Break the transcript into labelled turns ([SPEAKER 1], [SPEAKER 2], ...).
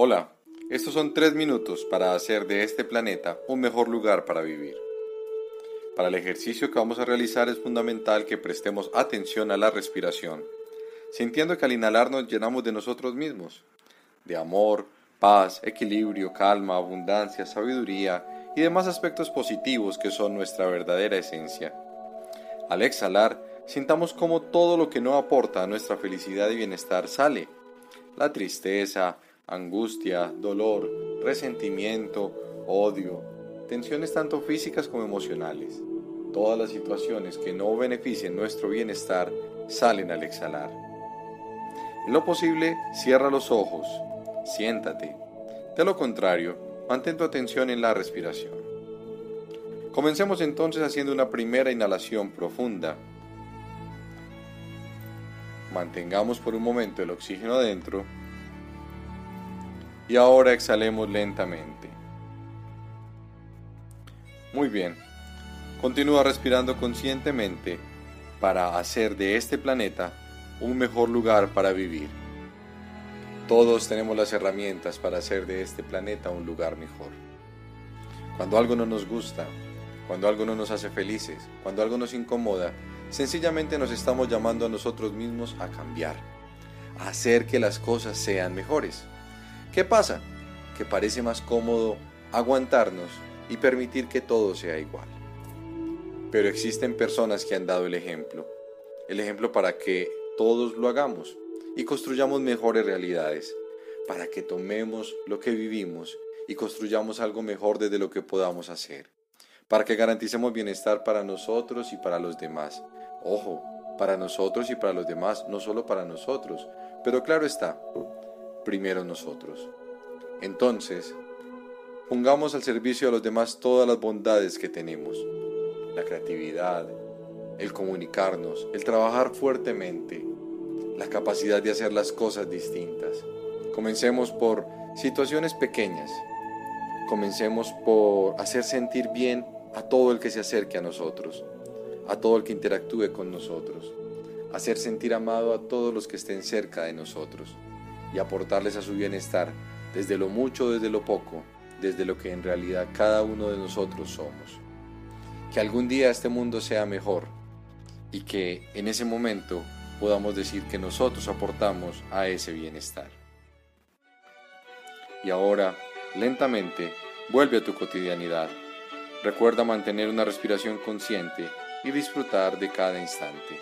[SPEAKER 1] Hola, estos son tres minutos para hacer de este planeta un mejor lugar para vivir. Para el ejercicio que vamos a realizar es fundamental que prestemos atención a la respiración, sintiendo que al inhalar nos llenamos de nosotros mismos, de amor, paz, equilibrio, calma, abundancia, sabiduría y demás aspectos positivos que son nuestra verdadera esencia. Al exhalar, sintamos como todo lo que no aporta a nuestra felicidad y bienestar sale. La tristeza, angustia, dolor, resentimiento, odio, tensiones tanto físicas como emocionales. Todas las situaciones que no beneficien nuestro bienestar salen al exhalar. En lo posible, cierra los ojos, siéntate. De lo contrario, mantén tu atención en la respiración. Comencemos entonces haciendo una primera inhalación profunda. Mantengamos por un momento el oxígeno adentro y ahora exhalemos lentamente. Muy bien. Continúa respirando conscientemente para hacer de este planeta un mejor lugar para vivir. Todos tenemos las herramientas para hacer de este planeta un lugar mejor. Cuando algo no nos gusta, cuando algo no nos hace felices, cuando algo nos incomoda, sencillamente nos estamos llamando a nosotros mismos a cambiar, a hacer que las cosas sean mejores. ¿Qué pasa? Que parece más cómodo aguantarnos y permitir que todo sea igual. Pero existen personas que han dado el ejemplo, el ejemplo para que todos lo hagamos y construyamos mejores realidades, para que tomemos lo que vivimos y construyamos algo mejor desde lo que podamos hacer, para que garanticemos bienestar para nosotros y para los demás. Ojo, para nosotros y para los demás, no solo para nosotros, pero claro está, primero nosotros. Entonces, pongamos al servicio de los demás todas las bondades que tenemos, la creatividad, el comunicarnos, el trabajar fuertemente, la capacidad de hacer las cosas distintas. Comencemos por situaciones pequeñas. Comencemos por hacer sentir bien a todo el que se acerque a nosotros, a todo el que interactúe con nosotros, hacer sentir amado a todos los que estén cerca de nosotros y aportarles a su bienestar desde lo mucho, desde lo poco, desde lo que en realidad cada uno de nosotros somos. Que algún día este mundo sea mejor y que en ese momento podamos decir que nosotros aportamos a ese bienestar. Y ahora, lentamente, vuelve a tu cotidianidad. Recuerda mantener una respiración consciente y disfrutar de cada instante.